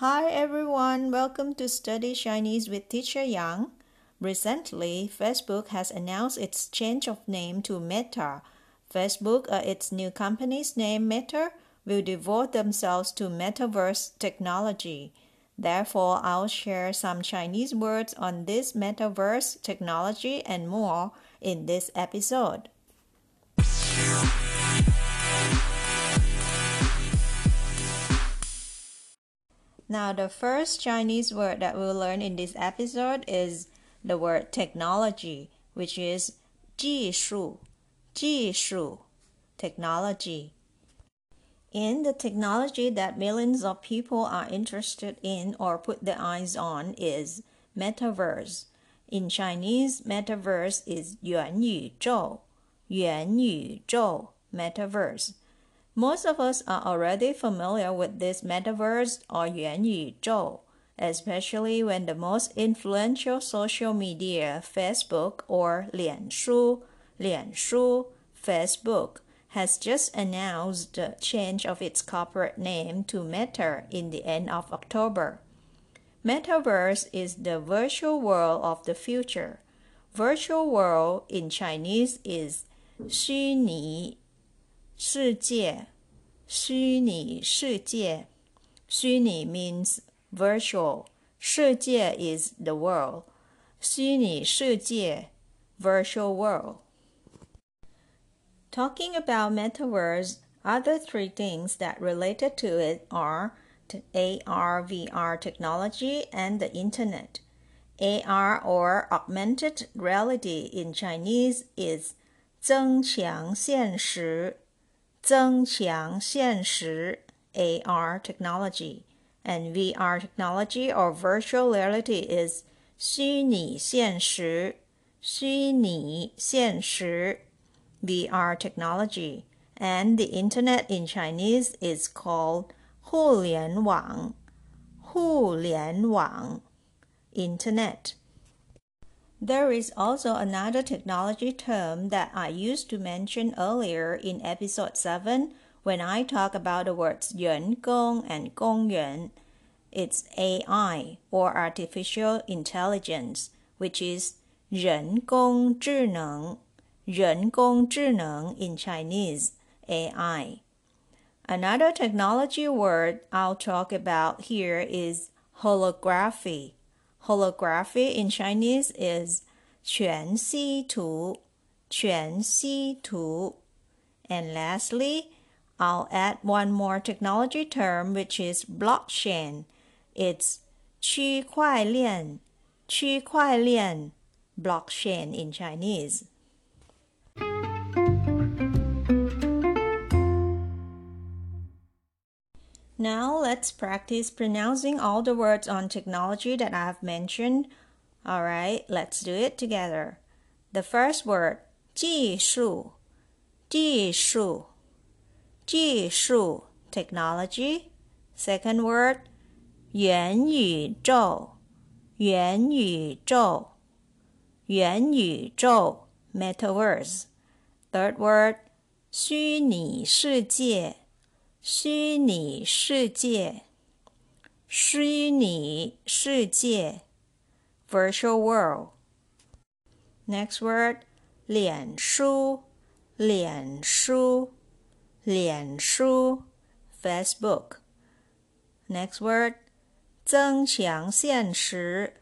Hi everyone, welcome to Study Chinese with Teacher Yang. Recently, Facebook has announced its change of name to Meta. Facebook, uh, its new company's name Meta, will devote themselves to metaverse technology. Therefore, I'll share some Chinese words on this metaverse technology and more in this episode. Now, the first Chinese word that we'll learn in this episode is the word technology, which is 技术,技术, technology. In the technology that millions of people are interested in or put their eyes on is metaverse. In Chinese, metaverse is 元宇宙,元宇宙, metaverse. Most of us are already familiar with this metaverse or Yuan Yu Zhou, especially when the most influential social media, Facebook or Lian Shu, Lian Shu, Facebook, has just announced the change of its corporate name to Meta in the end of October. Metaverse is the virtual world of the future. Virtual world in Chinese is 虚拟世界，虚拟世界，虚拟 means virtual，世界 is the world，虚拟世界 virtual world. Talking about metaverse, other three things that related to it are AR, VR technology and the internet. AR or augmented reality in Chinese is 增强现实 增强现实 AR technology and VR technology or virtual reality is 虚拟现实虚拟现实 VR technology and the internet in Chinese is called 互联网互联网 internet there is also another technology term that I used to mention earlier in episode 7 when I talk about the words 人工 and 公园. It's AI or artificial intelligence, which is 人工智能,人工智能 in Chinese, AI. Another technology word I'll talk about here is holography holography in Chinese is 全息图,全息图. And lastly, I'll add one more technology term which is blockchain. It's 区块链,区块链, blockchain in Chinese. Now let's practice pronouncing all the words on technology that I have mentioned. All right, let's do it together. The first word, 技术,技术,技术, technology. Second word, 元宇宙,元宇宙,元宇宙, metaverse. Third word, 虚拟世界 虚拟世界，虚拟世界，virtual world. Next word，脸书，脸书，脸书，Facebook. Next word，增强现实，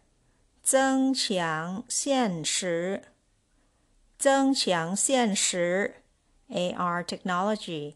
增强现实，增强现实，AR technology.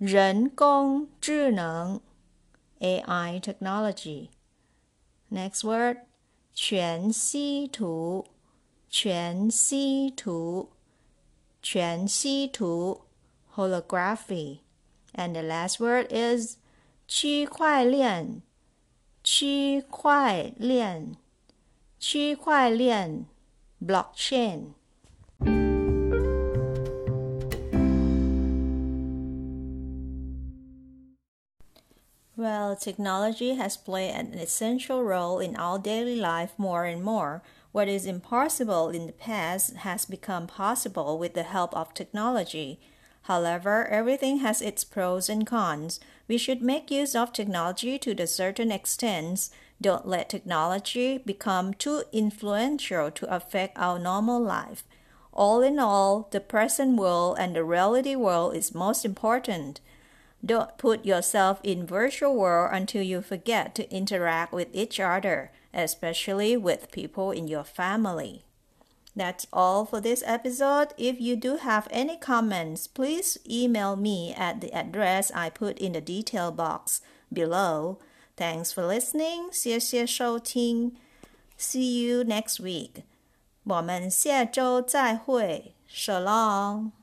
人工智能 AI technology. Next word 全息图全息图全息图 holography. And the last word is 区块链，区块链，区块链，blockchain。 Well, technology has played an essential role in our daily life more and more. What is impossible in the past has become possible with the help of technology. However, everything has its pros and cons. We should make use of technology to a certain extent. Don't let technology become too influential to affect our normal life. All in all, the present world and the reality world is most important. Don't put yourself in virtual world until you forget to interact with each other, especially with people in your family. That's all for this episode. If you do have any comments, please email me at the address I put in the detail box below. Thanks for listening. 谢谢收听. See you next week. 我们下周再会. Shalom.